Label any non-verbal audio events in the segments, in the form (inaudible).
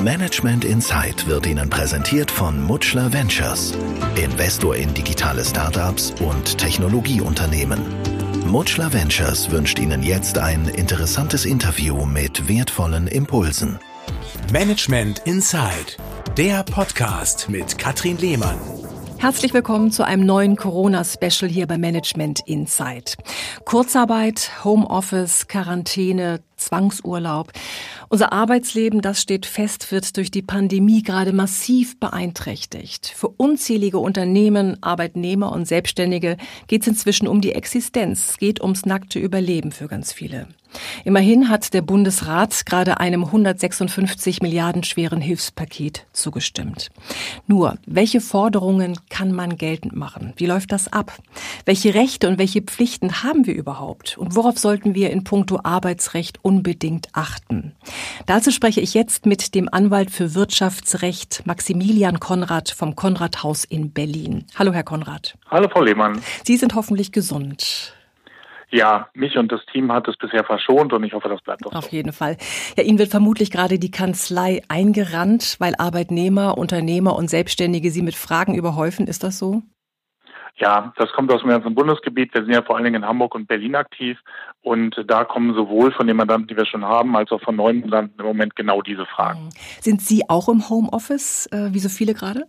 Management Insight wird Ihnen präsentiert von Mutschler Ventures, Investor in digitale Startups und Technologieunternehmen. Mutschler Ventures wünscht Ihnen jetzt ein interessantes Interview mit wertvollen Impulsen. Management Insight, der Podcast mit Katrin Lehmann. Herzlich willkommen zu einem neuen Corona-Special hier bei Management Insight. Kurzarbeit, Homeoffice, Quarantäne, Zwangsurlaub. Unser Arbeitsleben, das steht fest, wird durch die Pandemie gerade massiv beeinträchtigt. Für unzählige Unternehmen, Arbeitnehmer und Selbstständige geht es inzwischen um die Existenz. Es geht ums nackte Überleben für ganz viele. Immerhin hat der Bundesrat gerade einem 156 Milliarden schweren Hilfspaket zugestimmt. Nur, welche Forderungen kann man geltend machen? Wie läuft das ab? Welche Rechte und welche Pflichten haben wir überhaupt? Und worauf sollten wir in puncto Arbeitsrecht unbedingt achten. Dazu spreche ich jetzt mit dem Anwalt für Wirtschaftsrecht Maximilian Konrad vom Konrad Haus in Berlin. Hallo, Herr Konrad. Hallo, Frau Lehmann. Sie sind hoffentlich gesund. Ja, mich und das Team hat es bisher verschont und ich hoffe, das bleibt auch Auf so. jeden Fall. Ja, Ihnen wird vermutlich gerade die Kanzlei eingerannt, weil Arbeitnehmer, Unternehmer und Selbstständige Sie mit Fragen überhäufen. Ist das so? Ja, das kommt aus dem ganzen Bundesgebiet. Wir sind ja vor allen Dingen in Hamburg und Berlin aktiv. Und da kommen sowohl von den Mandanten, die wir schon haben, als auch von neuen Mandanten im Moment genau diese Fragen. Mhm. Sind Sie auch im Homeoffice, äh, wie so viele gerade?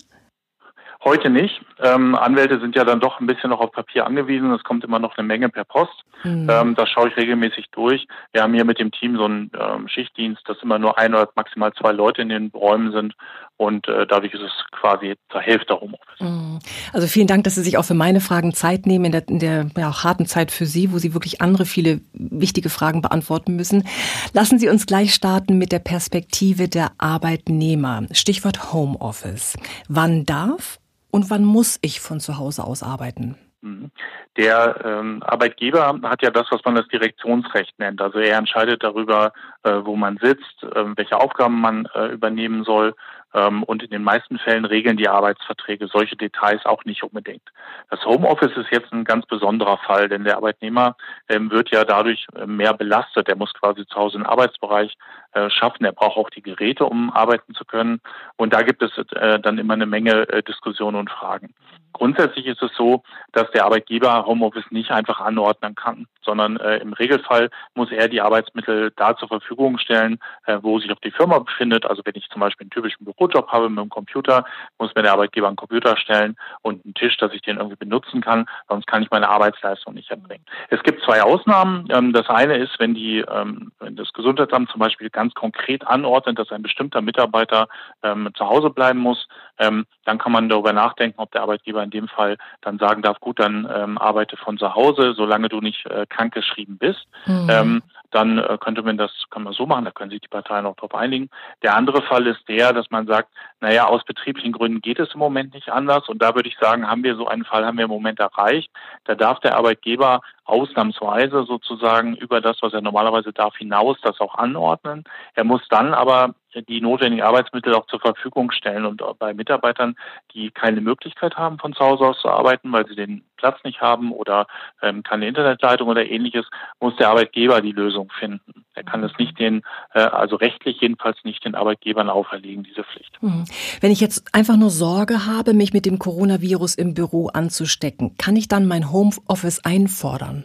Heute nicht. Ähm, Anwälte sind ja dann doch ein bisschen noch auf Papier angewiesen. Es kommt immer noch eine Menge per Post. Mhm. Ähm, das schaue ich regelmäßig durch. Wir haben hier mit dem Team so einen ähm, Schichtdienst, dass immer nur ein oder maximal zwei Leute in den Räumen sind. Und äh, dadurch ist es quasi zur Hälfte Homeoffice. Mhm. Also vielen Dank, dass Sie sich auch für meine Fragen Zeit nehmen in der, in der ja, auch harten Zeit für Sie, wo Sie wirklich andere viele wichtige Fragen beantworten müssen. Lassen Sie uns gleich starten mit der Perspektive der Arbeitnehmer. Stichwort Homeoffice. Wann darf und wann muss ich von zu Hause aus arbeiten? Mhm. Der ähm, Arbeitgeber hat ja das, was man das Direktionsrecht nennt. Also er entscheidet darüber, äh, wo man sitzt, äh, welche Aufgaben man äh, übernehmen soll ähm, und in den meisten Fällen regeln die Arbeitsverträge solche Details auch nicht unbedingt. Das Homeoffice ist jetzt ein ganz besonderer Fall, denn der Arbeitnehmer ähm, wird ja dadurch äh, mehr belastet. Er muss quasi zu Hause einen Arbeitsbereich äh, schaffen. Er braucht auch die Geräte, um arbeiten zu können. Und da gibt es äh, dann immer eine Menge Diskussionen und Fragen. Grundsätzlich ist es so, dass der Arbeitgeber Homeoffice nicht einfach anordnen kann, sondern äh, im Regelfall muss er die Arbeitsmittel da zur Verfügung stellen, äh, wo sich auch die Firma befindet. Also wenn ich zum Beispiel einen typischen Bürojob habe mit einem Computer, muss mir der Arbeitgeber einen Computer stellen und einen Tisch, dass ich den irgendwie benutzen kann, sonst kann ich meine Arbeitsleistung nicht erbringen. Es gibt zwei Ausnahmen. Ähm, das eine ist, wenn die, ähm, wenn das Gesundheitsamt zum Beispiel ganz konkret anordnet, dass ein bestimmter Mitarbeiter ähm, zu Hause bleiben muss, ähm, dann kann man darüber nachdenken, ob der Arbeitgeber in dem Fall dann sagen darf, gut, dann ähm, arbeite von zu Hause, solange du nicht äh, krankgeschrieben bist. Mhm. Ähm, dann äh, könnte man das, kann man so machen, da können sich die Parteien auch darauf einigen. Der andere Fall ist der, dass man sagt, naja, aus betrieblichen Gründen geht es im Moment nicht anders. Und da würde ich sagen, haben wir so einen Fall, haben wir im Moment erreicht. Da darf der Arbeitgeber ausnahmsweise sozusagen über das, was er normalerweise darf, hinaus das auch anordnen. Er muss dann aber die notwendigen Arbeitsmittel auch zur Verfügung stellen. Und bei Mitarbeitern, die keine Möglichkeit haben, von zu Hause aus zu arbeiten, weil sie den Platz nicht haben oder ähm, keine Internetleitung oder ähnliches, muss der Arbeitgeber die Lösung finden. Er kann es nicht den, äh, also rechtlich jedenfalls nicht den Arbeitgebern auferlegen, diese Pflicht. Mhm. Wenn ich jetzt einfach nur Sorge habe, mich mit dem Coronavirus im Büro anzustecken, kann ich dann mein Homeoffice einfordern?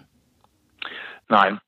Nein,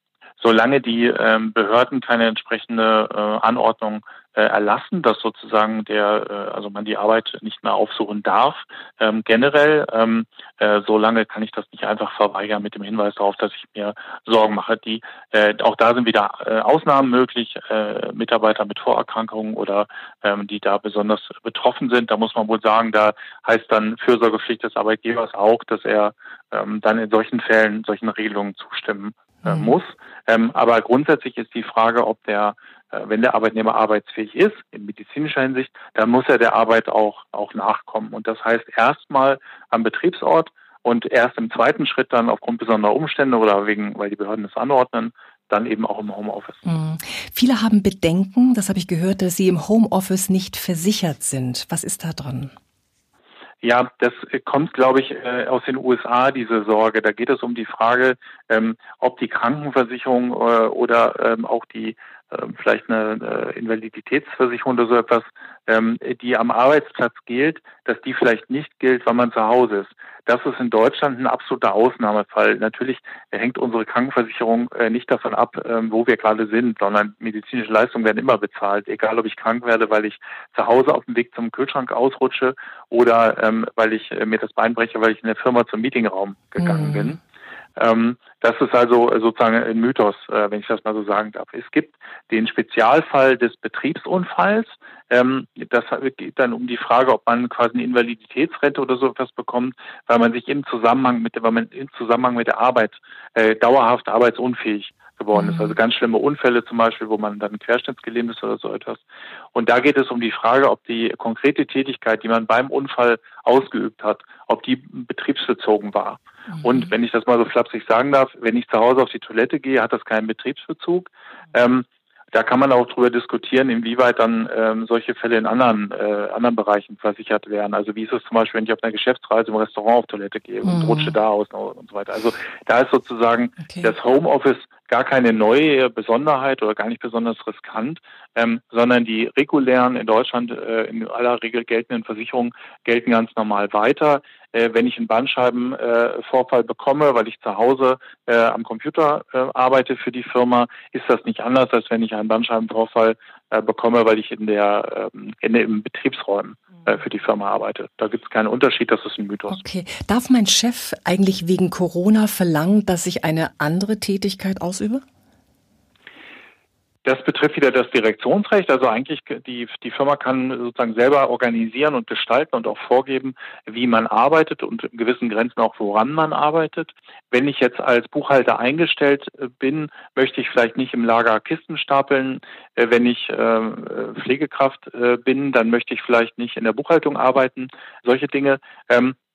solange die ähm, Behörden keine entsprechende äh, Anordnung äh, erlassen, dass sozusagen der, äh, also man die Arbeit nicht mehr aufsuchen darf. Ähm, generell, ähm, äh, solange kann ich das nicht einfach verweigern mit dem Hinweis darauf, dass ich mir Sorgen mache. Die, äh, auch da sind wieder äh, Ausnahmen möglich, äh, Mitarbeiter mit Vorerkrankungen oder ähm, die da besonders betroffen sind. Da muss man wohl sagen, da heißt dann Fürsorgepflicht des Arbeitgebers auch, dass er ähm, dann in solchen Fällen solchen Regelungen zustimmen äh, mhm. muss. Ähm, aber grundsätzlich ist die Frage, ob der äh, wenn der Arbeitnehmer arbeitsfähig ist, in medizinischer Hinsicht, dann muss er der Arbeit auch, auch nachkommen. Und das heißt erstmal am Betriebsort und erst im zweiten Schritt dann aufgrund besonderer Umstände oder wegen, weil die Behörden es anordnen, dann eben auch im Homeoffice. Mhm. Viele haben Bedenken, das habe ich gehört, dass sie im Homeoffice nicht versichert sind. Was ist da dran? Ja, das kommt, glaube ich, äh, aus den USA, diese Sorge. Da geht es um die Frage, ähm, ob die Krankenversicherung äh, oder ähm, auch die äh, vielleicht eine äh, Invaliditätsversicherung oder so etwas, ähm, die am Arbeitsplatz gilt, dass die vielleicht nicht gilt, wenn man zu Hause ist. Das ist in Deutschland ein absoluter Ausnahmefall. Natürlich hängt unsere Krankenversicherung äh, nicht davon ab, ähm, wo wir gerade sind, sondern medizinische Leistungen werden immer bezahlt, egal ob ich krank werde, weil ich zu Hause auf dem Weg zum Kühlschrank ausrutsche oder ähm, weil ich äh, mir das Bein breche, weil ich in der Firma zum Meetingraum gegangen mhm. bin. Ähm, das ist also sozusagen ein Mythos, äh, wenn ich das mal so sagen darf. Es gibt den Spezialfall des Betriebsunfalls. Ähm, das geht dann um die Frage, ob man quasi eine Invaliditätsrente oder so etwas bekommt, weil man sich im Zusammenhang mit der, weil man im Zusammenhang mit der Arbeit äh, dauerhaft arbeitsunfähig geworden ist. Also mhm. ganz schlimme Unfälle zum Beispiel, wo man dann querschnittsgelähmt ist oder so etwas. Und da geht es um die Frage, ob die konkrete Tätigkeit, die man beim Unfall ausgeübt hat, ob die betriebsbezogen war. Mhm. Und wenn ich das mal so flapsig sagen darf, wenn ich zu Hause auf die Toilette gehe, hat das keinen Betriebsbezug. Ähm, da kann man auch darüber diskutieren, inwieweit dann ähm, solche Fälle in anderen, äh, anderen Bereichen versichert werden. Also wie ist es zum Beispiel, wenn ich auf einer Geschäftsreise im Restaurant auf Toilette gehe und mhm. rutsche da aus und so weiter. Also da ist sozusagen okay. das Homeoffice gar keine neue Besonderheit oder gar nicht besonders riskant, ähm, sondern die regulären in Deutschland äh, in aller Regel geltenden Versicherungen gelten ganz normal weiter. Äh, wenn ich einen Bandscheibenvorfall äh, bekomme, weil ich zu Hause äh, am Computer äh, arbeite für die Firma, ist das nicht anders, als wenn ich einen Bandscheibenvorfall bekomme, weil ich in der ähm, in, in Betriebsräumen für die Firma arbeite. Da gibt es keinen Unterschied, das ist ein Mythos. Okay. Darf mein Chef eigentlich wegen Corona verlangen, dass ich eine andere Tätigkeit ausübe? Das betrifft wieder das Direktionsrecht. Also eigentlich die, die Firma kann sozusagen selber organisieren und gestalten und auch vorgeben, wie man arbeitet und in gewissen Grenzen auch woran man arbeitet. Wenn ich jetzt als Buchhalter eingestellt äh, bin, möchte ich vielleicht nicht im Lager Kisten stapeln. Äh, wenn ich äh, Pflegekraft bin, dann möchte ich vielleicht nicht in der Buchhaltung arbeiten. Solche Dinge.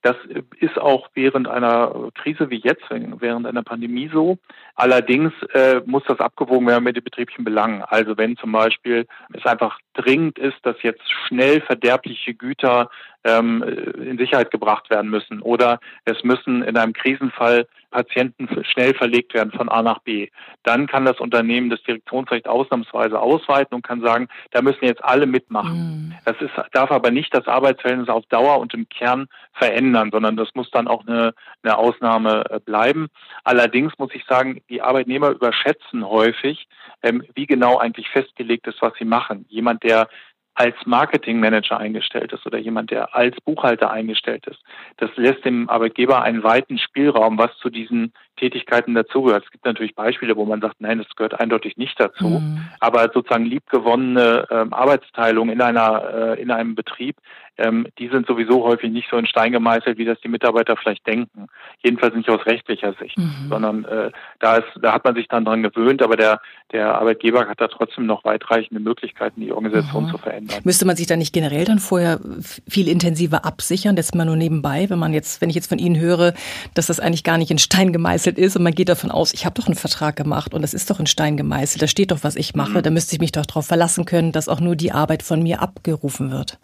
Das ist auch während einer Krise wie jetzt, während einer Pandemie so. Allerdings äh, muss das abgewogen werden mit den betrieblichen Belangen. Also wenn zum Beispiel es einfach dringend ist, dass jetzt schnell verderbliche Güter ähm, in Sicherheit gebracht werden müssen oder es müssen in einem Krisenfall Patienten schnell verlegt werden von A nach B. Dann kann das Unternehmen das Direktionsrecht ausnahmsweise ausweiten und kann sagen, da müssen jetzt alle mitmachen. Mhm. Das ist, darf aber nicht das Arbeitsverhältnis auf Dauer und im Kern verändern, sondern das muss dann auch eine, eine Ausnahme äh, bleiben. Allerdings muss ich sagen, die Arbeitnehmer überschätzen häufig, ähm, wie genau eigentlich festgelegt ist, was sie machen. Jemand, der als Marketingmanager eingestellt ist oder jemand, der als Buchhalter eingestellt ist. Das lässt dem Arbeitgeber einen weiten Spielraum, was zu diesen Tätigkeiten dazugehört. Es gibt natürlich Beispiele, wo man sagt, nein, das gehört eindeutig nicht dazu. Mhm. Aber sozusagen liebgewonnene ähm, Arbeitsteilung in einer äh, in einem Betrieb, ähm, die sind sowieso häufig nicht so in Stein gemeißelt, wie das die Mitarbeiter vielleicht denken. Jedenfalls nicht aus rechtlicher Sicht, mhm. sondern äh, da ist, da hat man sich dann dran gewöhnt, aber der der Arbeitgeber hat da trotzdem noch weitreichende Möglichkeiten, die Organisation mhm. zu verändern. Müsste man sich da nicht generell dann vorher viel intensiver absichern, das mal nur nebenbei, wenn man jetzt, wenn ich jetzt von Ihnen höre, dass das eigentlich gar nicht in Stein gemeißelt ist und man geht davon aus, ich habe doch einen Vertrag gemacht und das ist doch in Stein gemeißelt, da steht doch, was ich mache, mhm. da müsste ich mich doch darauf verlassen können, dass auch nur die Arbeit von mir abgerufen wird.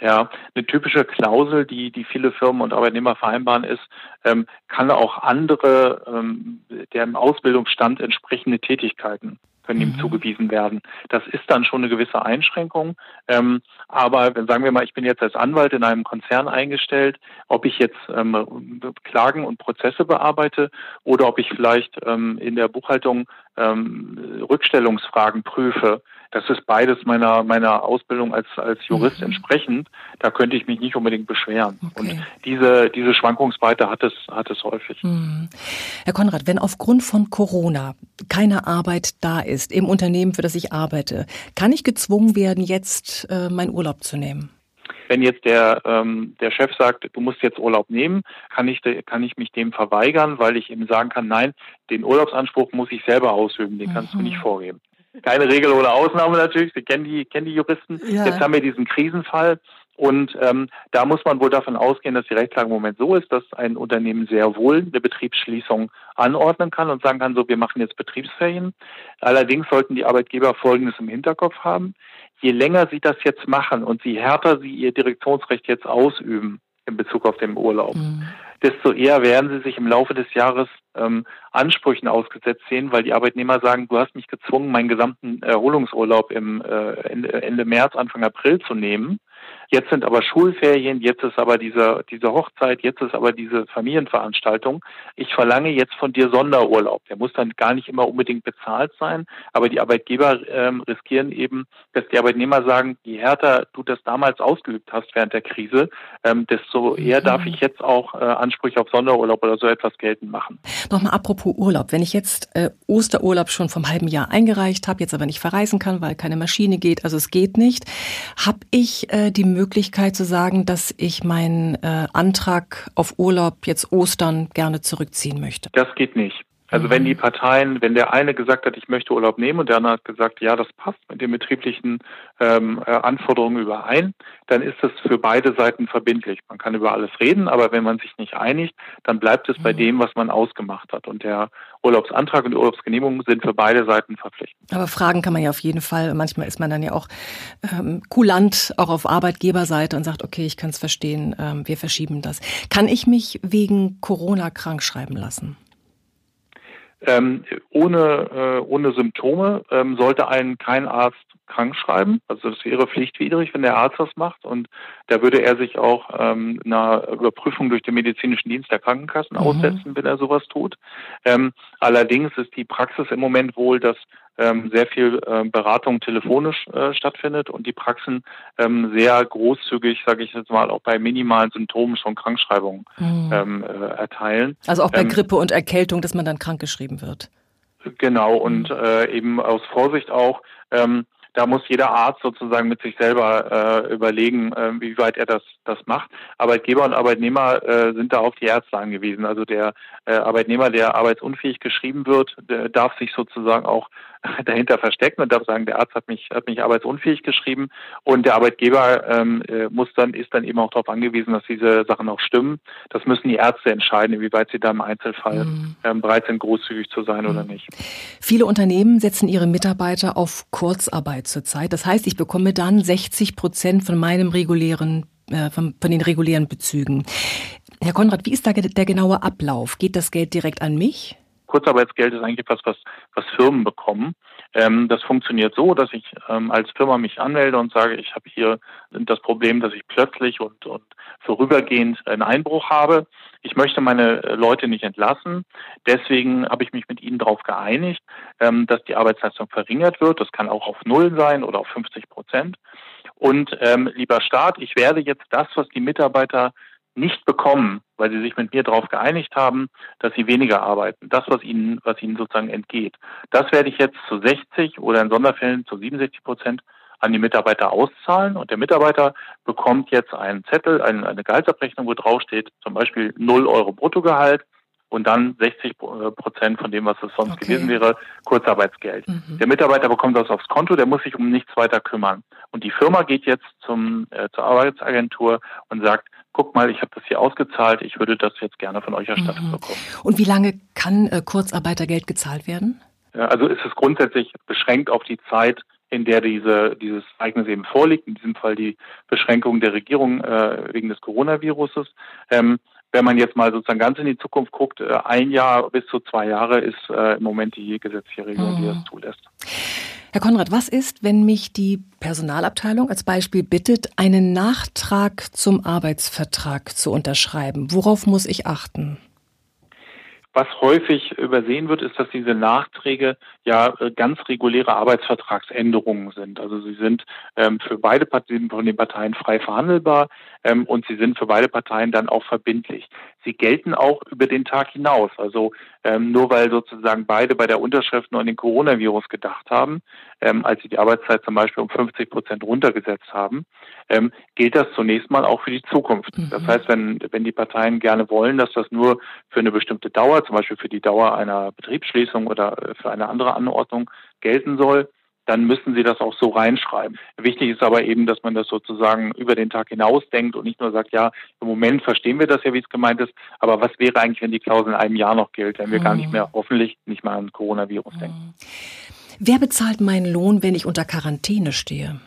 Ja, eine typische Klausel, die, die viele Firmen und Arbeitnehmer vereinbaren, ist, ähm, kann auch andere, ähm, der im Ausbildungsstand entsprechende Tätigkeiten können ihm mhm. zugewiesen werden. Das ist dann schon eine gewisse Einschränkung. Ähm, aber sagen wir mal, ich bin jetzt als Anwalt in einem Konzern eingestellt, ob ich jetzt ähm, Klagen und Prozesse bearbeite oder ob ich vielleicht ähm, in der Buchhaltung ähm, Rückstellungsfragen prüfe, das ist beides meiner, meiner Ausbildung als, als Jurist mhm. entsprechend. Da könnte ich mich nicht unbedingt beschweren. Okay. Und diese, diese Schwankungsbreite hat es, hat es häufig. Mhm. Herr Konrad, wenn aufgrund von Corona keine Arbeit da ist im Unternehmen, für das ich arbeite, kann ich gezwungen werden, jetzt äh, meinen Urlaub zu nehmen? Wenn jetzt der, ähm, der Chef sagt, du musst jetzt Urlaub nehmen, kann ich, kann ich mich dem verweigern, weil ich ihm sagen kann, nein, den Urlaubsanspruch muss ich selber ausüben, den kannst mhm. du nicht vorgeben keine Regel oder Ausnahme natürlich. Sie kennen die, kennen die Juristen. Ja. Jetzt haben wir diesen Krisenfall. Und ähm, da muss man wohl davon ausgehen, dass die Rechtslage im Moment so ist, dass ein Unternehmen sehr wohl eine Betriebsschließung anordnen kann und sagen kann, so, wir machen jetzt Betriebsferien. Allerdings sollten die Arbeitgeber Folgendes im Hinterkopf haben. Je länger sie das jetzt machen und je härter sie ihr Direktionsrecht jetzt ausüben, in Bezug auf den Urlaub. Mhm. Desto eher werden sie sich im Laufe des Jahres ähm, Ansprüchen ausgesetzt sehen, weil die Arbeitnehmer sagen, du hast mich gezwungen, meinen gesamten Erholungsurlaub im äh, Ende, Ende März, Anfang April zu nehmen. Jetzt sind aber Schulferien, jetzt ist aber diese, diese Hochzeit, jetzt ist aber diese Familienveranstaltung. Ich verlange jetzt von dir Sonderurlaub. Der muss dann gar nicht immer unbedingt bezahlt sein, aber die Arbeitgeber ähm, riskieren eben, dass die Arbeitnehmer sagen, je härter du das damals ausgeübt hast während der Krise, ähm, desto eher darf ich jetzt auch äh, Ansprüche auf Sonderurlaub oder so etwas geltend machen. Nochmal apropos Urlaub. Wenn ich jetzt äh, Osterurlaub schon vom halben Jahr eingereicht habe, jetzt aber nicht verreisen kann, weil keine Maschine geht, also es geht nicht, habe ich äh, die Möglichkeit zu sagen, dass ich meinen äh, Antrag auf Urlaub jetzt Ostern gerne zurückziehen möchte? Das geht nicht. Also wenn die mhm. Parteien, wenn der eine gesagt hat, ich möchte Urlaub nehmen und der andere hat gesagt, ja, das passt mit den betrieblichen ähm, äh, Anforderungen überein, dann ist es für beide Seiten verbindlich. Man kann über alles reden, aber wenn man sich nicht einigt, dann bleibt es bei mhm. dem, was man ausgemacht hat. Und der Urlaubsantrag und die Urlaubsgenehmigung sind für beide Seiten verpflichtend. Aber fragen kann man ja auf jeden Fall. Manchmal ist man dann ja auch ähm, kulant, auch auf Arbeitgeberseite und sagt, okay, ich kann es verstehen, ähm, wir verschieben das. Kann ich mich wegen Corona krank schreiben lassen? Ähm, ohne, äh, ohne Symptome ähm, sollte einen kein Arzt krank schreiben. Also das wäre pflichtwidrig, wenn der Arzt das macht. Und da würde er sich auch ähm, einer Überprüfung durch den medizinischen Dienst der Krankenkassen mhm. aussetzen, wenn er sowas tut. Ähm, allerdings ist die Praxis im Moment wohl, dass sehr viel äh, Beratung telefonisch äh, stattfindet und die Praxen ähm, sehr großzügig, sage ich jetzt mal, auch bei minimalen Symptomen schon Krankschreibungen mhm. ähm, äh, erteilen. Also auch bei ähm, Grippe und Erkältung, dass man dann krankgeschrieben wird. Genau und mhm. äh, eben aus Vorsicht auch. Ähm, da muss jeder Arzt sozusagen mit sich selber äh, überlegen, äh, wie weit er das, das macht. Arbeitgeber und Arbeitnehmer äh, sind da auf die Ärzte angewiesen. Also der äh, Arbeitnehmer, der arbeitsunfähig geschrieben wird, darf sich sozusagen auch (laughs) dahinter verstecken und darf sagen, der Arzt hat mich, hat mich arbeitsunfähig geschrieben und der Arbeitgeber ähm, äh, muss dann, ist dann eben auch darauf angewiesen, dass diese Sachen auch stimmen. Das müssen die Ärzte entscheiden, inwieweit sie da im Einzelfall mhm. ähm, bereit sind, großzügig zu sein mhm. oder nicht. Viele Unternehmen setzen ihre Mitarbeiter auf Kurzarbeit zurzeit. Das heißt, ich bekomme dann 60 Prozent von meinem regulären äh, von, von den regulären Bezügen. Herr Konrad, wie ist da der genaue Ablauf? Geht das Geld direkt an mich? Kurzarbeitsgeld ist eigentlich etwas, was, was Firmen bekommen. Ähm, das funktioniert so, dass ich ähm, als Firma mich anmelde und sage, ich habe hier das Problem, dass ich plötzlich und, und vorübergehend einen Einbruch habe. Ich möchte meine Leute nicht entlassen. Deswegen habe ich mich mit ihnen darauf geeinigt, ähm, dass die Arbeitsleistung verringert wird. Das kann auch auf Null sein oder auf 50 Prozent. Und ähm, lieber Staat, ich werde jetzt das, was die Mitarbeiter nicht bekommen, weil sie sich mit mir darauf geeinigt haben, dass sie weniger arbeiten. Das, was ihnen, was ihnen sozusagen entgeht. Das werde ich jetzt zu 60 oder in Sonderfällen zu 67 Prozent an die Mitarbeiter auszahlen und der Mitarbeiter bekommt jetzt einen Zettel, eine, eine Gehaltsabrechnung, wo drauf steht, zum Beispiel 0 Euro Bruttogehalt und dann 60 Prozent von dem, was es sonst okay. gewesen wäre, Kurzarbeitsgeld. Mhm. Der Mitarbeiter bekommt das aufs Konto, der muss sich um nichts weiter kümmern. Und die Firma geht jetzt zum, äh, zur Arbeitsagentur und sagt, guck mal, ich habe das hier ausgezahlt, ich würde das jetzt gerne von euch erstattet mhm. bekommen. Und wie lange kann äh, Kurzarbeitergeld gezahlt werden? Ja, also ist es grundsätzlich beschränkt auf die Zeit, in der diese, dieses Ereignis eben vorliegt, in diesem Fall die Beschränkung der Regierung äh, wegen des Coronaviruses. Ähm, wenn man jetzt mal sozusagen ganz in die Zukunft guckt, äh, ein Jahr bis zu zwei Jahre ist äh, im Moment die gesetzliche Regelung, mhm. die das zulässt. Herr Konrad, was ist, wenn mich die Personalabteilung als Beispiel bittet, einen Nachtrag zum Arbeitsvertrag zu unterschreiben? Worauf muss ich achten? Was häufig übersehen wird, ist, dass diese Nachträge ja äh, ganz reguläre Arbeitsvertragsänderungen sind. Also sie sind ähm, für beide Parteien von den Parteien frei verhandelbar ähm, und sie sind für beide Parteien dann auch verbindlich. Sie gelten auch über den Tag hinaus. Also ähm, nur weil sozusagen beide bei der Unterschrift nur an den Coronavirus gedacht haben, ähm, als sie die Arbeitszeit zum Beispiel um 50 Prozent runtergesetzt haben, ähm, gilt das zunächst mal auch für die Zukunft. Mhm. Das heißt, wenn, wenn die Parteien gerne wollen, dass das nur für eine bestimmte Dauer, zum Beispiel für die Dauer einer Betriebsschließung oder für eine andere Anordnung gelten soll, dann müssen Sie das auch so reinschreiben. Wichtig ist aber eben, dass man das sozusagen über den Tag hinaus denkt und nicht nur sagt, ja, im Moment verstehen wir das ja, wie es gemeint ist, aber was wäre eigentlich, wenn die Klausel in einem Jahr noch gilt, wenn wir mhm. gar nicht mehr, hoffentlich nicht mal an Coronavirus mhm. denken. Wer bezahlt meinen Lohn, wenn ich unter Quarantäne stehe?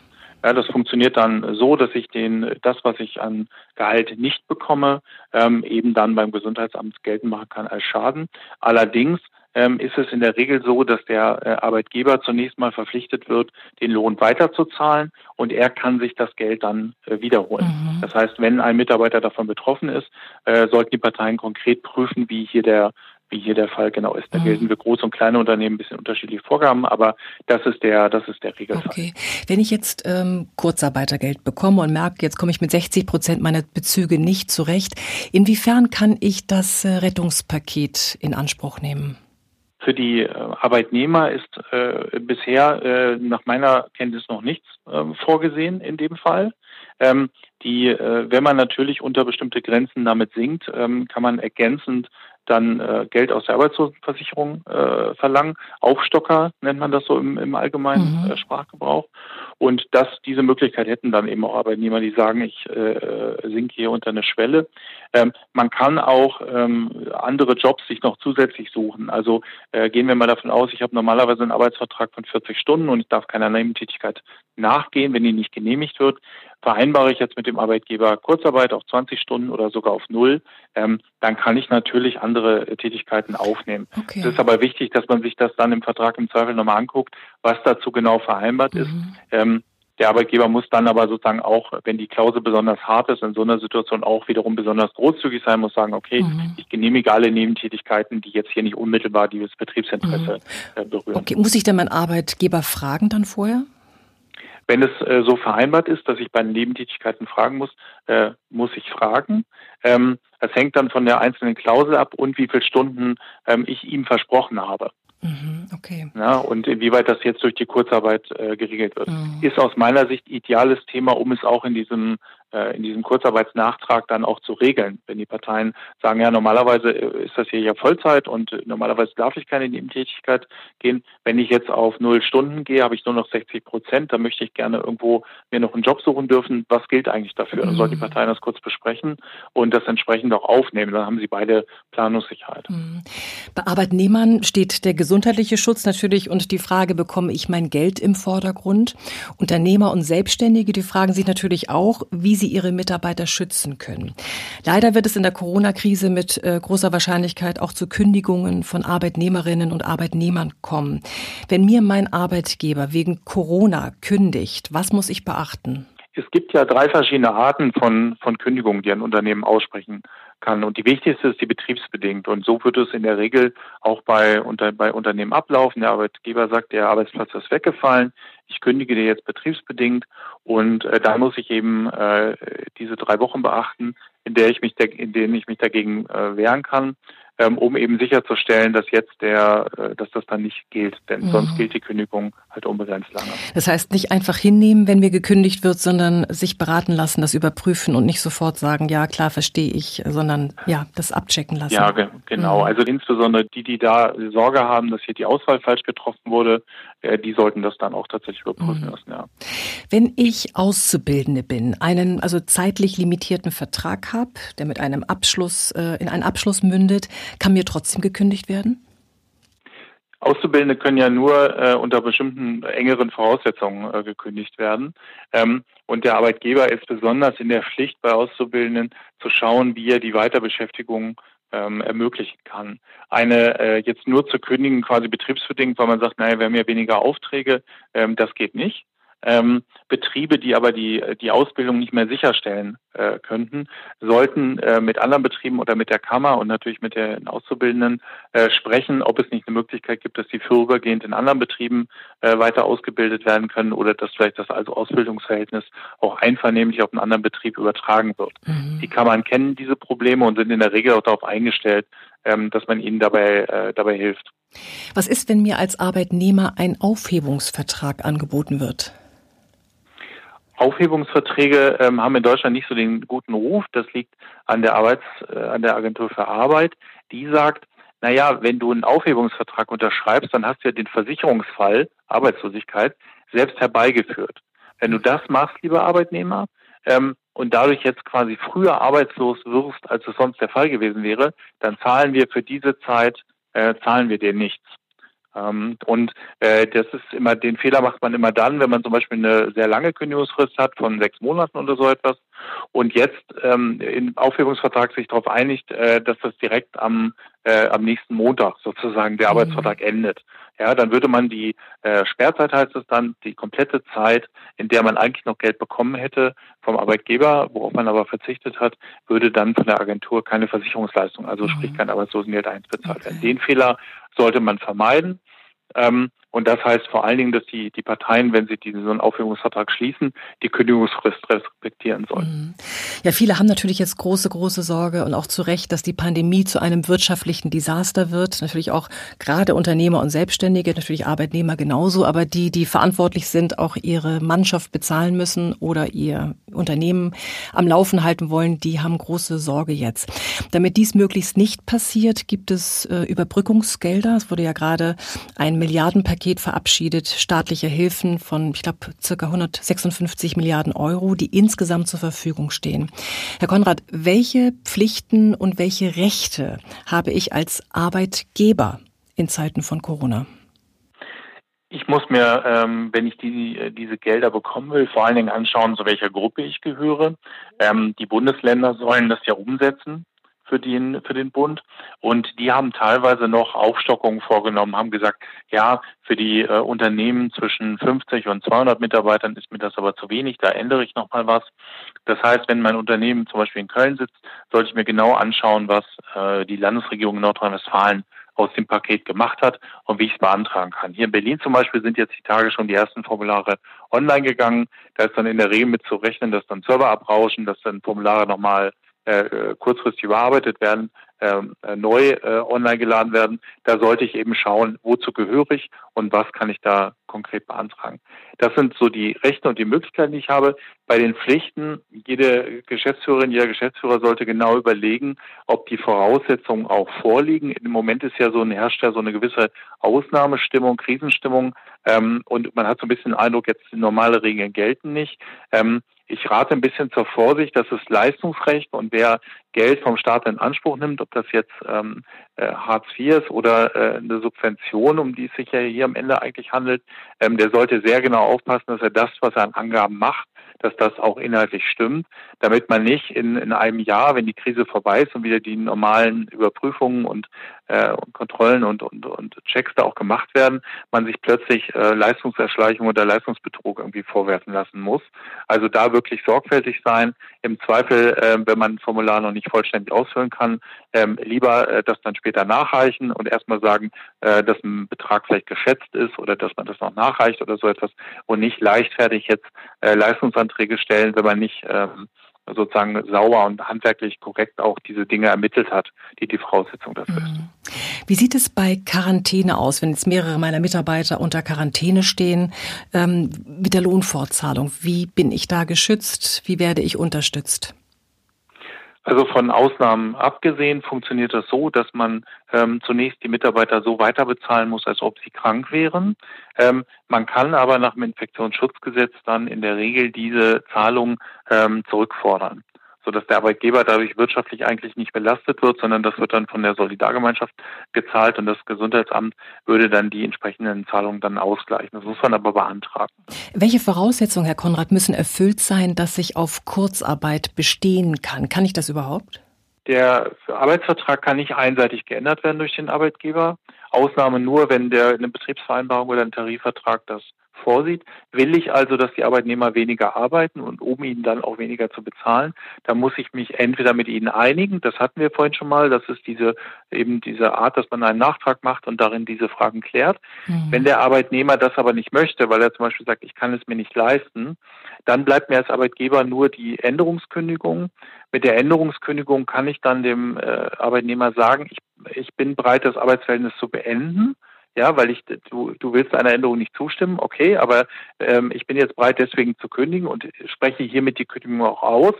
Ja, das funktioniert dann so, dass ich den, das, was ich an Gehalt nicht bekomme, ähm, eben dann beim Gesundheitsamt geltend machen kann als Schaden. Allerdings ähm, ist es in der Regel so, dass der äh, Arbeitgeber zunächst mal verpflichtet wird, den Lohn weiterzuzahlen und er kann sich das Geld dann äh, wiederholen. Mhm. Das heißt, wenn ein Mitarbeiter davon betroffen ist, äh, sollten die Parteien konkret prüfen, wie hier der wie hier der Fall genau ist. Da mhm. gelten für große und kleine Unternehmen ein bisschen unterschiedliche Vorgaben, aber das ist der, das ist der Regelfall. Okay. Wenn ich jetzt ähm, Kurzarbeitergeld bekomme und merke, jetzt komme ich mit 60 Prozent meiner Bezüge nicht zurecht, inwiefern kann ich das äh, Rettungspaket in Anspruch nehmen? Für die äh, Arbeitnehmer ist äh, bisher äh, nach meiner Kenntnis noch nichts äh, vorgesehen in dem Fall. Ähm, die, äh, wenn man natürlich unter bestimmte Grenzen damit sinkt, ähm, kann man ergänzend dann äh, Geld aus der Arbeitslosenversicherung äh, verlangen. Aufstocker nennt man das so im, im allgemeinen mhm. äh, Sprachgebrauch. Und dass diese Möglichkeit hätten dann eben auch Arbeitnehmer, die sagen, ich äh, sinke hier unter eine Schwelle. Ähm, man kann auch ähm, andere Jobs sich noch zusätzlich suchen. Also äh, gehen wir mal davon aus, ich habe normalerweise einen Arbeitsvertrag von 40 Stunden und ich darf keiner Nebentätigkeit nachgehen, wenn die nicht genehmigt wird vereinbare ich jetzt mit dem Arbeitgeber Kurzarbeit auf 20 Stunden oder sogar auf null, ähm, dann kann ich natürlich andere Tätigkeiten aufnehmen. Okay. Es ist aber wichtig, dass man sich das dann im Vertrag im Zweifel nochmal anguckt, was dazu genau vereinbart mhm. ist. Ähm, der Arbeitgeber muss dann aber sozusagen auch, wenn die Klausel besonders hart ist, in so einer Situation auch wiederum besonders großzügig sein, muss sagen, okay, mhm. ich genehmige alle Nebentätigkeiten, die jetzt hier nicht unmittelbar dieses Betriebsinteresse mhm. Äh, berühren. Okay, muss ich denn meinen Arbeitgeber fragen dann vorher? Wenn es äh, so vereinbart ist, dass ich bei den Nebentätigkeiten fragen muss, äh, muss ich fragen. Ähm, das hängt dann von der einzelnen Klausel ab und wie viele Stunden ähm, ich ihm versprochen habe. Mhm, okay. Ja, und inwieweit das jetzt durch die Kurzarbeit äh, geregelt wird, mhm. ist aus meiner Sicht ideales Thema, um es auch in diesem in diesem Kurzarbeitsnachtrag dann auch zu regeln. Wenn die Parteien sagen, ja, normalerweise äh, ist das hier ja Vollzeit und äh, normalerweise darf ich keine Nebentätigkeit gehen. Wenn ich jetzt auf null Stunden gehe, habe ich nur noch 60 Prozent. Dann möchte ich gerne irgendwo mir noch einen Job suchen dürfen. Was gilt eigentlich dafür? Dann sollten die mhm. Parteien das kurz besprechen und das entsprechend auch aufnehmen. Dann haben sie beide Planungssicherheit. Mhm. Bei Arbeitnehmern steht der gesundheitliche Schutz natürlich und die Frage, bekomme ich mein Geld im Vordergrund? Unternehmer und Selbstständige, die fragen sich natürlich auch, wie sie ihre Mitarbeiter schützen können. Leider wird es in der Corona-Krise mit äh, großer Wahrscheinlichkeit auch zu Kündigungen von Arbeitnehmerinnen und Arbeitnehmern kommen. Wenn mir mein Arbeitgeber wegen Corona kündigt, was muss ich beachten? Es gibt ja drei verschiedene Arten von, von Kündigungen, die ein Unternehmen aussprechen kann. Und die wichtigste ist die betriebsbedingt. Und so wird es in der Regel auch bei, unter, bei Unternehmen ablaufen. Der Arbeitgeber sagt, der Arbeitsplatz ist weggefallen. Ich kündige dir jetzt betriebsbedingt. Und äh, da muss ich eben äh, diese drei Wochen beachten, in der ich mich, in denen ich mich dagegen äh, wehren kann ähm, um eben sicherzustellen, dass jetzt der, äh, dass das dann nicht gilt, denn mhm. sonst gilt die Kündigung halt unbegrenzt lange. Das heißt, nicht einfach hinnehmen, wenn mir gekündigt wird, sondern sich beraten lassen, das überprüfen und nicht sofort sagen, ja klar, verstehe ich, sondern ja, das abchecken lassen. Ja, ge genau. Mhm. Also insbesondere die, die da Sorge haben, dass hier die Auswahl falsch getroffen wurde, äh, die sollten das dann auch tatsächlich überprüfen mhm. lassen, ja. Wenn ich Auszubildende bin, einen also zeitlich limitierten Vertrag habe, der mit einem Abschluss äh, in einen Abschluss mündet, kann mir trotzdem gekündigt werden? Auszubildende können ja nur äh, unter bestimmten engeren Voraussetzungen äh, gekündigt werden. Ähm, und der Arbeitgeber ist besonders in der Pflicht bei Auszubildenden zu schauen, wie er die Weiterbeschäftigung ähm, ermöglichen kann. Eine äh, jetzt nur zu kündigen, quasi betriebsbedingt, weil man sagt, naja, wir haben ja weniger Aufträge, ähm, das geht nicht ähm, Betriebe, die aber die, die Ausbildung nicht mehr sicherstellen äh, könnten, sollten äh, mit anderen Betrieben oder mit der Kammer und natürlich mit den Auszubildenden äh, sprechen, ob es nicht eine Möglichkeit gibt, dass die vorübergehend in anderen Betrieben äh, weiter ausgebildet werden können oder dass vielleicht das also Ausbildungsverhältnis auch einvernehmlich auf einen anderen Betrieb übertragen wird. Mhm. Die Kammern kennen diese Probleme und sind in der Regel auch darauf eingestellt, ähm, dass man ihnen dabei, äh, dabei hilft. Was ist, wenn mir als Arbeitnehmer ein Aufhebungsvertrag angeboten wird? Aufhebungsverträge ähm, haben in Deutschland nicht so den guten Ruf. Das liegt an der Arbeits, äh, an der Agentur für Arbeit. Die sagt, naja, wenn du einen Aufhebungsvertrag unterschreibst, dann hast du ja den Versicherungsfall Arbeitslosigkeit selbst herbeigeführt. Wenn du das machst, lieber Arbeitnehmer, ähm, und dadurch jetzt quasi früher arbeitslos wirst, als es sonst der Fall gewesen wäre, dann zahlen wir für diese Zeit, äh, zahlen wir dir nichts. Ähm, und äh, das ist immer, den Fehler macht man immer dann, wenn man zum Beispiel eine sehr lange Kündigungsfrist hat von sechs Monaten oder so etwas und jetzt ähm, im Aufhebungsvertrag sich darauf einigt, äh, dass das direkt am, äh, am nächsten Montag sozusagen der mhm. Arbeitsvertrag endet. Ja, dann würde man die äh, Sperrzeit heißt es dann, die komplette Zeit, in der man eigentlich noch Geld bekommen hätte vom Arbeitgeber, worauf man aber verzichtet hat, würde dann von der Agentur keine Versicherungsleistung, also mhm. sprich kein Arbeitslosengeld einbezahlt okay. werden. Den Fehler sollte man vermeiden. Ähm, und das heißt vor allen Dingen, dass die, die Parteien, wenn sie diesen so einen Aufhebungsvertrag schließen, die Kündigungsfrist respektieren sollen. Mhm. Ja, viele haben natürlich jetzt große, große Sorge und auch zu Recht, dass die Pandemie zu einem wirtschaftlichen Desaster wird. Natürlich auch gerade Unternehmer und Selbstständige, natürlich Arbeitnehmer genauso, aber die, die verantwortlich sind, auch ihre Mannschaft bezahlen müssen oder ihr Unternehmen am Laufen halten wollen, die haben große Sorge jetzt. Damit dies möglichst nicht passiert, gibt es äh, Überbrückungsgelder. Es wurde ja gerade ein Milliardenpaket Paket verabschiedet, staatliche Hilfen von, ich glaube, circa 156 Milliarden Euro, die insgesamt zur Verfügung stehen. Herr Konrad, welche Pflichten und welche Rechte habe ich als Arbeitgeber in Zeiten von Corona? Ich muss mir, ähm, wenn ich die, diese Gelder bekommen will, vor allen Dingen anschauen, zu welcher Gruppe ich gehöre. Ähm, die Bundesländer sollen das ja umsetzen für den, für den Bund. Und die haben teilweise noch Aufstockungen vorgenommen, haben gesagt, ja, für die äh, Unternehmen zwischen 50 und 200 Mitarbeitern ist mir das aber zu wenig, da ändere ich nochmal was. Das heißt, wenn mein Unternehmen zum Beispiel in Köln sitzt, sollte ich mir genau anschauen, was äh, die Landesregierung Nordrhein-Westfalen aus dem Paket gemacht hat und wie ich es beantragen kann. Hier in Berlin zum Beispiel sind jetzt die Tage schon die ersten Formulare online gegangen. Da ist dann in der Regel mit zu rechnen, dass dann Server abrauschen, dass dann Formulare nochmal äh, kurzfristig überarbeitet werden, ähm, äh, neu äh, online geladen werden. Da sollte ich eben schauen, wozu gehöre ich und was kann ich da konkret beantragen. Das sind so die Rechte und die Möglichkeiten, die ich habe. Bei den Pflichten, jede Geschäftsführerin, jeder Geschäftsführer sollte genau überlegen, ob die Voraussetzungen auch vorliegen. Im Moment ist ja so ein Herrscher so eine gewisse Ausnahmestimmung, Krisenstimmung ähm, und man hat so ein bisschen den Eindruck, jetzt normale Regeln gelten nicht. Ähm, ich rate ein bisschen zur Vorsicht, dass es Leistungsrecht und wer Geld vom Staat in Anspruch nimmt, ob das jetzt ähm, äh, Hartz IV ist oder äh, eine Subvention, um die es sich ja hier am Ende eigentlich handelt, ähm, der sollte sehr genau aufpassen, dass er das, was er an Angaben macht, dass das auch inhaltlich stimmt, damit man nicht in, in einem Jahr, wenn die Krise vorbei ist und wieder die normalen Überprüfungen und, äh, Kontrollen und, und, und Checks da auch gemacht werden, man sich plötzlich äh, Leistungserschleichung oder Leistungsbetrug irgendwie vorwerfen lassen muss. Also da wirklich sorgfältig sein. Im Zweifel, äh, wenn man ein Formular noch nicht vollständig ausfüllen kann, ähm, lieber äh, das dann später nachreichen und erstmal sagen, äh, dass ein Betrag vielleicht geschätzt ist oder dass man das noch nachreicht oder so etwas und nicht leichtfertig jetzt äh, Leistungsanträge stellen, wenn man nicht ähm, sozusagen sauber und handwerklich korrekt auch diese Dinge ermittelt hat, die die Voraussetzung dafür ist. Mhm. Wie sieht es bei Quarantäne aus, wenn jetzt mehrere meiner Mitarbeiter unter Quarantäne stehen, ähm, mit der Lohnfortzahlung? Wie bin ich da geschützt? Wie werde ich unterstützt? Also von Ausnahmen abgesehen funktioniert das so, dass man ähm, zunächst die Mitarbeiter so weiter bezahlen muss, als ob sie krank wären. Ähm, man kann aber nach dem Infektionsschutzgesetz dann in der Regel diese Zahlung ähm, zurückfordern sodass der Arbeitgeber dadurch wirtschaftlich eigentlich nicht belastet wird, sondern das wird dann von der Solidargemeinschaft gezahlt und das Gesundheitsamt würde dann die entsprechenden Zahlungen dann ausgleichen. Das muss man aber beantragen. Welche Voraussetzungen, Herr Konrad, müssen erfüllt sein, dass ich auf Kurzarbeit bestehen kann? Kann ich das überhaupt? Der Arbeitsvertrag kann nicht einseitig geändert werden durch den Arbeitgeber. Ausnahme nur, wenn der eine Betriebsvereinbarung oder ein Tarifvertrag das vorsieht. Will ich also, dass die Arbeitnehmer weniger arbeiten und um ihnen dann auch weniger zu bezahlen, dann muss ich mich entweder mit ihnen einigen, das hatten wir vorhin schon mal, das ist diese eben diese Art, dass man einen Nachtrag macht und darin diese Fragen klärt. Mhm. Wenn der Arbeitnehmer das aber nicht möchte, weil er zum Beispiel sagt, ich kann es mir nicht leisten, dann bleibt mir als Arbeitgeber nur die Änderungskündigung. Mit der Änderungskündigung kann ich dann dem äh, Arbeitnehmer sagen, ich, ich bin bereit, das Arbeitsverhältnis zu beenden ja, weil ich du, du willst einer Änderung nicht zustimmen, okay, aber ähm, ich bin jetzt bereit, deswegen zu kündigen und spreche hiermit die Kündigung auch aus.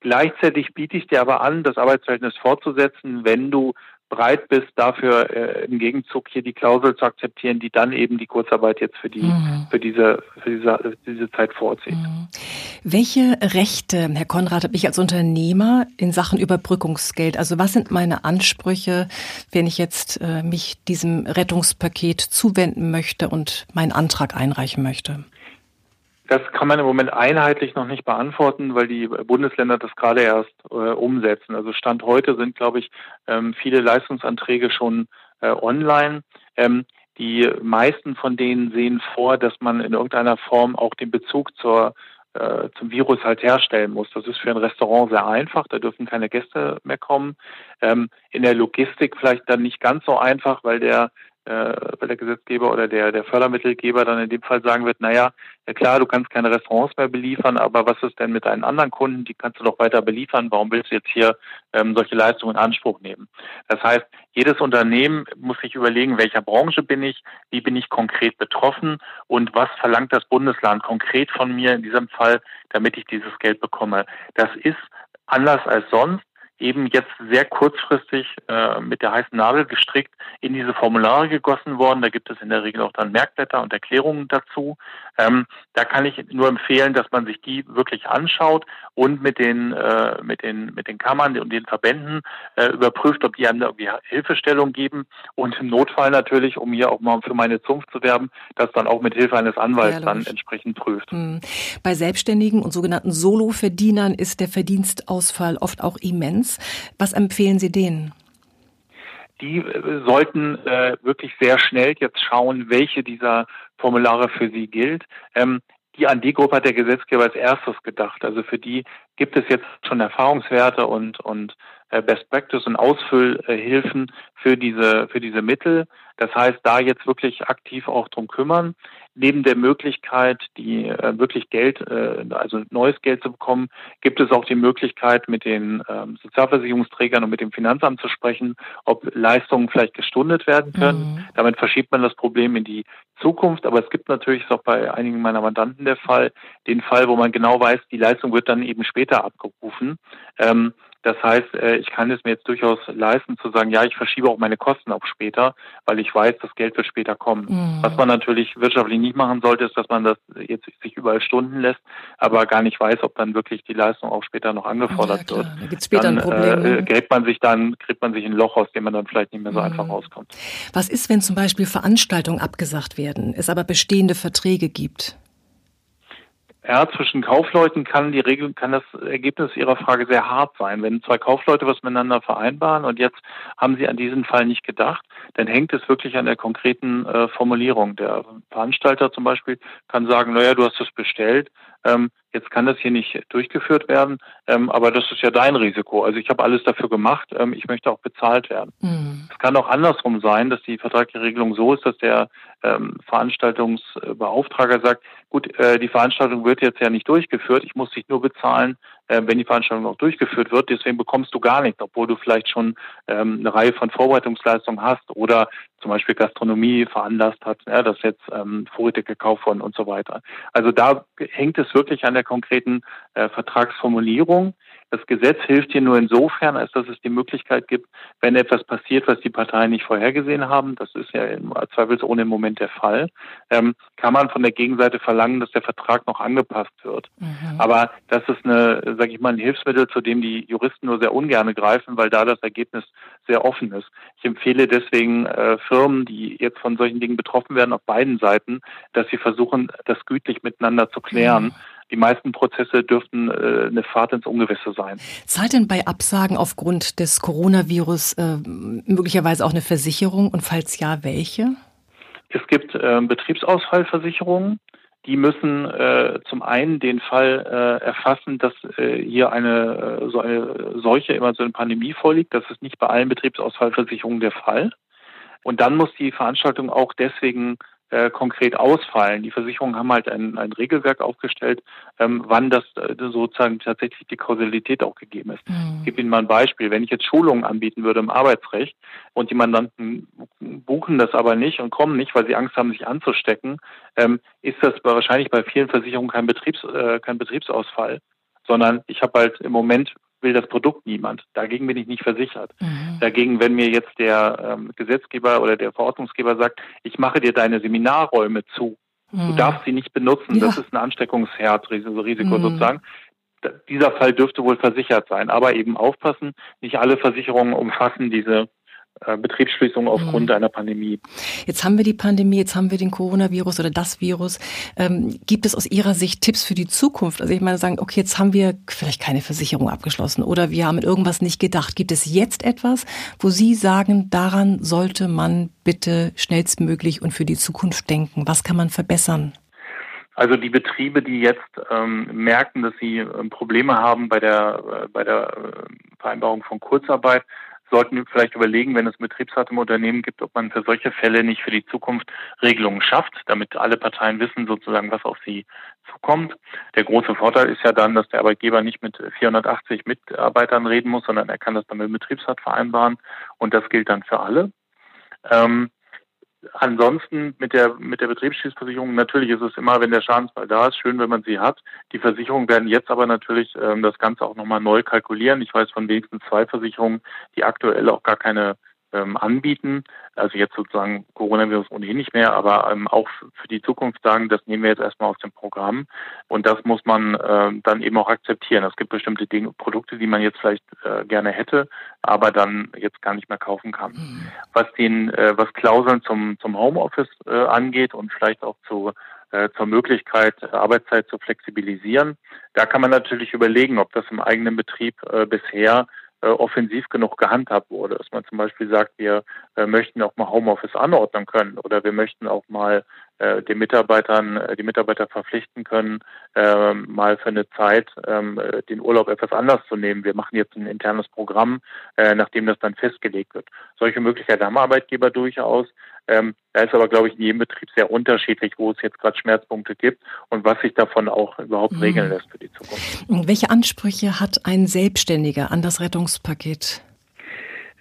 Gleichzeitig biete ich dir aber an, das Arbeitsverhältnis fortzusetzen, wenn du bereit bist, dafür äh, im Gegenzug hier die Klausel zu akzeptieren, die dann eben die Kurzarbeit jetzt für die mhm. für diese für diese, diese Zeit vorzieht. Mhm. Welche Rechte, Herr Konrad, habe ich als Unternehmer in Sachen Überbrückungsgeld? Also was sind meine Ansprüche, wenn ich jetzt äh, mich diesem Rettungspaket zuwenden möchte und meinen Antrag einreichen möchte? Das kann man im Moment einheitlich noch nicht beantworten, weil die Bundesländer das gerade erst äh, umsetzen. Also Stand heute sind, glaube ich, ähm, viele Leistungsanträge schon äh, online. Ähm, die meisten von denen sehen vor, dass man in irgendeiner Form auch den Bezug zur äh, zum Virus halt herstellen muss. Das ist für ein Restaurant sehr einfach, da dürfen keine Gäste mehr kommen. Ähm, in der Logistik vielleicht dann nicht ganz so einfach, weil der äh, weil der Gesetzgeber oder der, der Fördermittelgeber dann in dem Fall sagen wird, naja, ja klar, du kannst keine Restaurants mehr beliefern, aber was ist denn mit deinen anderen Kunden? Die kannst du doch weiter beliefern. Warum willst du jetzt hier ähm, solche Leistungen in Anspruch nehmen? Das heißt, jedes Unternehmen muss sich überlegen, welcher Branche bin ich, wie bin ich konkret betroffen und was verlangt das Bundesland konkret von mir in diesem Fall, damit ich dieses Geld bekomme. Das ist anders als sonst eben jetzt sehr kurzfristig äh, mit der heißen Nadel gestrickt in diese Formulare gegossen worden. Da gibt es in der Regel auch dann Merkblätter und Erklärungen dazu. Ähm, da kann ich nur empfehlen, dass man sich die wirklich anschaut und mit den äh, mit den mit den Kammern und den Verbänden äh, überprüft, ob die einem irgendwie Hilfestellung geben und im Notfall natürlich, um hier auch mal für meine Zunft zu werben, das dann auch mit Hilfe eines Anwalts ja, dann entsprechend prüft. Hm. Bei Selbstständigen und sogenannten Soloverdienern ist der Verdienstausfall oft auch immens. Was empfehlen Sie denen? Die äh, sollten äh, wirklich sehr schnell jetzt schauen, welche dieser Formulare für sie gilt. Ähm, die an die Gruppe hat der Gesetzgeber als erstes gedacht. Also für die gibt es jetzt schon Erfahrungswerte und, und Best Practice und Ausfüllhilfen für diese, für diese Mittel. Das heißt, da jetzt wirklich aktiv auch drum kümmern. Neben der Möglichkeit, die äh, wirklich Geld, äh, also neues Geld zu bekommen, gibt es auch die Möglichkeit, mit den ähm, Sozialversicherungsträgern und mit dem Finanzamt zu sprechen, ob Leistungen vielleicht gestundet werden können. Mhm. Damit verschiebt man das Problem in die Zukunft. Aber es gibt natürlich, ist auch bei einigen meiner Mandanten der Fall, den Fall, wo man genau weiß, die Leistung wird dann eben später abgerufen. Ähm, das heißt, äh, ich kann es mir jetzt durchaus leisten zu sagen, ja, ich verschiebe auch meine Kosten auf später, weil ich weiß, das Geld wird später kommen. Mhm. Was man natürlich wirtschaftlich nicht machen sollte, ist, dass man das jetzt sich überall Stunden lässt, aber gar nicht weiß, ob dann wirklich die Leistung auch später noch angefordert ja, wird. Da gibt's später dann, ein Problem. Äh, gräbt man sich dann, kriegt man sich ein Loch, aus dem man dann vielleicht nicht mehr so mhm. einfach rauskommt. Was ist, wenn zum Beispiel Veranstaltungen abgesagt werden, es aber bestehende Verträge gibt? Ja, zwischen Kaufleuten kann die Regel, kann das Ergebnis Ihrer Frage sehr hart sein. Wenn zwei Kaufleute was miteinander vereinbaren und jetzt haben sie an diesen Fall nicht gedacht, dann hängt es wirklich an der konkreten äh, Formulierung. Der Veranstalter zum Beispiel kann sagen, naja, du hast es bestellt, ähm, jetzt kann das hier nicht durchgeführt werden, ähm, aber das ist ja dein Risiko. Also ich habe alles dafür gemacht, ähm, ich möchte auch bezahlt werden. Mhm. Es kann auch andersrum sein, dass die vertragliche Regelung so ist, dass der ähm, Veranstaltungsbeauftrager sagt, gut, äh, die Veranstaltung wird jetzt ja nicht durchgeführt, ich muss dich nur bezahlen, äh, wenn die Veranstaltung auch durchgeführt wird. Deswegen bekommst du gar nichts, obwohl du vielleicht schon ähm, eine Reihe von Vorbereitungsleistungen hast oder zum Beispiel Gastronomie veranlasst hat, ja, dass jetzt ähm, Vorräte gekauft wurden und so weiter. Also da hängt es wirklich an der konkreten äh, Vertragsformulierung. Das Gesetz hilft hier nur insofern, als dass es die Möglichkeit gibt, wenn etwas passiert, was die Parteien nicht vorhergesehen haben, das ist ja zweifelsohne im Moment der Fall, ähm, kann man von der Gegenseite verlangen, dass der Vertrag noch angepasst wird. Mhm. Aber das ist eine, sage ich mal, ein Hilfsmittel, zu dem die Juristen nur sehr ungern greifen, weil da das Ergebnis sehr offen ist. Ich empfehle deswegen äh, Firmen, die jetzt von solchen Dingen betroffen werden, auf beiden Seiten, dass sie versuchen, das gütlich miteinander zu klären. Mhm die meisten Prozesse dürften äh, eine Fahrt ins Ungewisse sein. Zahlt denn bei Absagen aufgrund des Coronavirus äh, möglicherweise auch eine Versicherung und falls ja, welche? Es gibt äh, Betriebsausfallversicherungen. Die müssen äh, zum einen den Fall äh, erfassen, dass äh, hier eine so eine Seuche, immer so eine Pandemie vorliegt. Das ist nicht bei allen Betriebsausfallversicherungen der Fall. Und dann muss die Veranstaltung auch deswegen äh, konkret ausfallen. Die Versicherungen haben halt ein, ein Regelwerk aufgestellt, ähm, wann das äh, sozusagen tatsächlich die Kausalität auch gegeben ist. Mhm. Ich gebe Ihnen mal ein Beispiel. Wenn ich jetzt Schulungen anbieten würde im Arbeitsrecht und die Mandanten buchen das aber nicht und kommen nicht, weil sie Angst haben, sich anzustecken, ähm, ist das wahrscheinlich bei vielen Versicherungen kein, Betriebs, äh, kein Betriebsausfall, sondern ich habe halt im Moment will das Produkt niemand. Dagegen bin ich nicht versichert. Mhm. Dagegen, wenn mir jetzt der ähm, Gesetzgeber oder der Verordnungsgeber sagt, ich mache dir deine Seminarräume zu, mhm. du darfst sie nicht benutzen, ja. das ist ein Ansteckungsherd, Risiko mhm. sozusagen. Dieser Fall dürfte wohl versichert sein, aber eben aufpassen, nicht alle Versicherungen umfassen diese äh, Betriebsschließung aufgrund mhm. einer Pandemie. Jetzt haben wir die Pandemie, jetzt haben wir den Coronavirus oder das Virus. Ähm, gibt es aus Ihrer Sicht Tipps für die Zukunft? Also ich meine, sagen, okay, jetzt haben wir vielleicht keine Versicherung abgeschlossen oder wir haben mit irgendwas nicht gedacht. Gibt es jetzt etwas, wo Sie sagen, daran sollte man bitte schnellstmöglich und für die Zukunft denken? Was kann man verbessern? Also die Betriebe, die jetzt ähm, merken, dass sie äh, Probleme haben bei der, äh, bei der äh, Vereinbarung von Kurzarbeit, sollten vielleicht überlegen, wenn es Betriebsrat im Unternehmen gibt, ob man für solche Fälle nicht für die Zukunft Regelungen schafft, damit alle Parteien wissen sozusagen, was auf sie zukommt. Der große Vorteil ist ja dann, dass der Arbeitgeber nicht mit 480 Mitarbeitern reden muss, sondern er kann das dann mit dem Betriebsrat vereinbaren und das gilt dann für alle. Ähm, Ansonsten mit der, mit der Betriebsschiedsversicherung, natürlich ist es immer, wenn der Schadensfall da ist, schön, wenn man sie hat. Die Versicherungen werden jetzt aber natürlich ähm, das Ganze auch nochmal neu kalkulieren. Ich weiß von wenigstens zwei Versicherungen, die aktuell auch gar keine ähm, anbieten. Also jetzt sozusagen Coronavirus ohnehin nicht mehr, aber ähm, auch für die Zukunft sagen, das nehmen wir jetzt erstmal aus dem Programm. Und das muss man äh, dann eben auch akzeptieren. Es gibt bestimmte Dinge, Produkte, die man jetzt vielleicht äh, gerne hätte, aber dann jetzt gar nicht mehr kaufen kann. Mhm. Was den, äh, was Klauseln zum, zum Homeoffice äh, angeht und vielleicht auch zu äh, zur Möglichkeit, Arbeitszeit zu flexibilisieren. Da kann man natürlich überlegen, ob das im eigenen Betrieb äh, bisher offensiv genug gehandhabt wurde. Dass man zum Beispiel sagt, wir äh, möchten auch mal Homeoffice anordnen können oder wir möchten auch mal äh, den Mitarbeitern, äh, die Mitarbeiter verpflichten können, äh, mal für eine Zeit ähm, den Urlaub etwas anders zu nehmen. Wir machen jetzt ein internes Programm, äh, nachdem das dann festgelegt wird. Solche Möglichkeiten haben Arbeitgeber durchaus. Ähm, da ist aber, glaube ich, in jedem Betrieb sehr unterschiedlich, wo es jetzt gerade Schmerzpunkte gibt und was sich davon auch überhaupt mhm. regeln lässt für die Zukunft. Welche Ansprüche hat ein Selbstständiger an das Rettungspaket?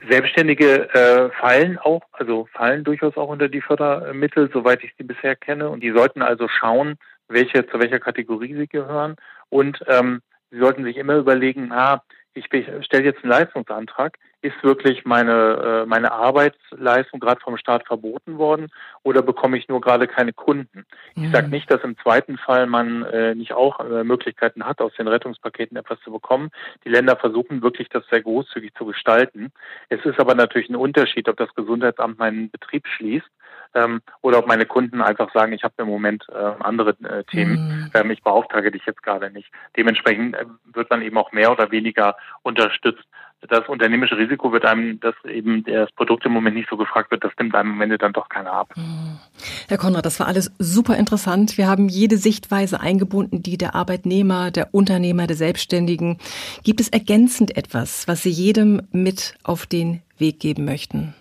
Selbstständige äh, fallen auch, also fallen durchaus auch unter die Fördermittel, soweit ich sie bisher kenne. Und die sollten also schauen, welche zu welcher Kategorie sie gehören. Und ähm, sie sollten sich immer überlegen, ah, ich stelle jetzt einen Leistungsantrag, ist wirklich meine, äh, meine Arbeitsleistung gerade vom Staat verboten worden oder bekomme ich nur gerade keine Kunden? Mhm. Ich sage nicht, dass im zweiten Fall man äh, nicht auch äh, Möglichkeiten hat, aus den Rettungspaketen etwas zu bekommen. Die Länder versuchen wirklich, das sehr großzügig zu gestalten. Es ist aber natürlich ein Unterschied, ob das Gesundheitsamt meinen Betrieb schließt ähm, oder ob meine Kunden einfach sagen, ich habe im Moment äh, andere äh, Themen, mhm. ähm, ich beauftrage dich jetzt gerade nicht. Dementsprechend äh, wird man eben auch mehr oder weniger unterstützt. Das unternehmische Risiko wird einem, dass eben das Produkt im Moment nicht so gefragt wird, das nimmt einem am Ende dann doch keiner ab. Mhm. Herr Konrad, das war alles super interessant. Wir haben jede Sichtweise eingebunden, die der Arbeitnehmer, der Unternehmer, der Selbstständigen. Gibt es ergänzend etwas, was Sie jedem mit auf den Weg geben möchten?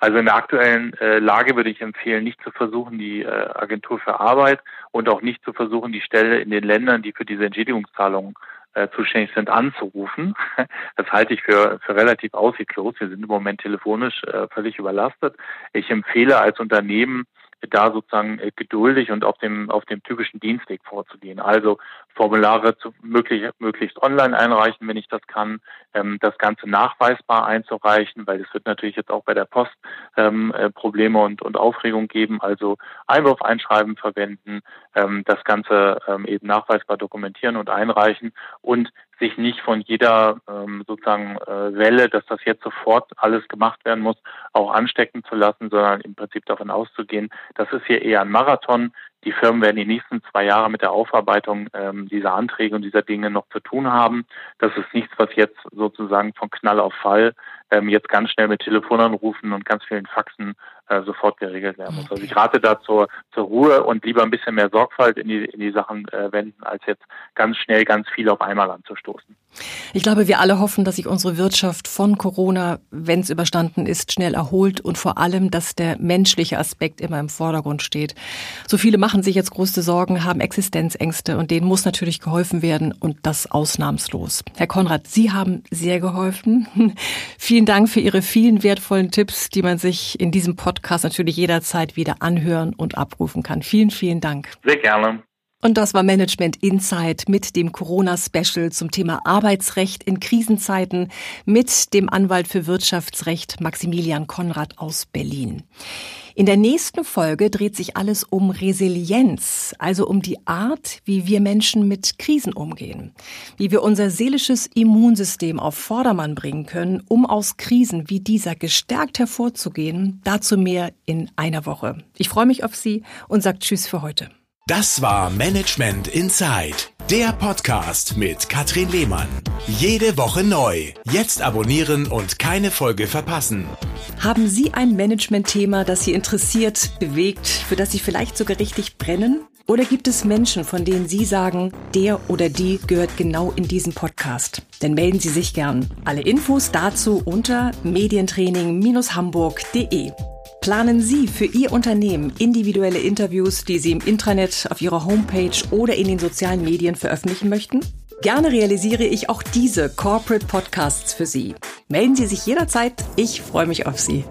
Also in der aktuellen äh, Lage würde ich empfehlen, nicht zu versuchen, die äh, Agentur für Arbeit und auch nicht zu versuchen, die Stelle in den Ländern, die für diese Entschädigungszahlungen äh, zuständig sind, anzurufen. (laughs) Das halte ich für, für relativ aussichtslos. Wir sind im Moment telefonisch äh, völlig überlastet. Ich empfehle als Unternehmen, da sozusagen äh, geduldig und auf dem auf dem typischen Dienstweg vorzugehen. Also Formulare zu, möglich, möglichst online einreichen, wenn ich das kann, ähm, das Ganze nachweisbar einzureichen, weil es wird natürlich jetzt auch bei der Post ähm, äh, Probleme und, und Aufregung geben. Also Einwurf einschreiben verwenden, ähm, das Ganze ähm, eben nachweisbar dokumentieren und einreichen und sich nicht von jeder ähm, sozusagen äh, Welle, dass das jetzt sofort alles gemacht werden muss, auch anstecken zu lassen, sondern im Prinzip davon auszugehen, das ist hier eher ein Marathon. Die Firmen werden die nächsten zwei Jahre mit der Aufarbeitung ähm, dieser Anträge und dieser Dinge noch zu tun haben. Das ist nichts, was jetzt sozusagen von Knall auf Fall ähm, jetzt ganz schnell mit Telefonanrufen und ganz vielen Faxen äh, sofort geregelt werden muss. Also ich rate da zur, zur Ruhe und lieber ein bisschen mehr Sorgfalt in die, in die Sachen äh, wenden, als jetzt ganz schnell ganz viel auf einmal anzustoßen. Ich glaube, wir alle hoffen, dass sich unsere Wirtschaft von Corona, wenn es überstanden ist, schnell erholt und vor allem, dass der menschliche Aspekt immer im Vordergrund steht. So viele machen sich jetzt größte Sorgen, haben Existenzängste und denen muss natürlich geholfen werden und das ausnahmslos. Herr Konrad, Sie haben sehr geholfen. (laughs) Vielen Dank für Ihre vielen wertvollen Tipps, die man sich in diesem Podcast natürlich jederzeit wieder anhören und abrufen kann. Vielen, vielen Dank. Sehr gerne. Und das war Management Insight mit dem Corona-Special zum Thema Arbeitsrecht in Krisenzeiten mit dem Anwalt für Wirtschaftsrecht Maximilian Konrad aus Berlin. In der nächsten Folge dreht sich alles um Resilienz, also um die Art, wie wir Menschen mit Krisen umgehen, wie wir unser seelisches Immunsystem auf Vordermann bringen können, um aus Krisen wie dieser gestärkt hervorzugehen. Dazu mehr in einer Woche. Ich freue mich auf Sie und sage Tschüss für heute. Das war Management Inside, der Podcast mit Katrin Lehmann. Jede Woche neu. Jetzt abonnieren und keine Folge verpassen. Haben Sie ein Management-Thema, das Sie interessiert, bewegt, für das Sie vielleicht sogar richtig brennen? Oder gibt es Menschen, von denen Sie sagen, der oder die gehört genau in diesen Podcast? Dann melden Sie sich gern. Alle Infos dazu unter medientraining-hamburg.de. Planen Sie für Ihr Unternehmen individuelle Interviews, die Sie im Intranet, auf Ihrer Homepage oder in den sozialen Medien veröffentlichen möchten? Gerne realisiere ich auch diese Corporate Podcasts für Sie. Melden Sie sich jederzeit. Ich freue mich auf Sie.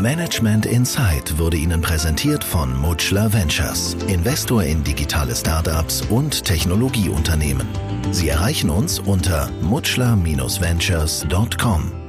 Management Insight wurde Ihnen präsentiert von Mutschler Ventures, Investor in digitale Startups und Technologieunternehmen. Sie erreichen uns unter mutschler-ventures.com.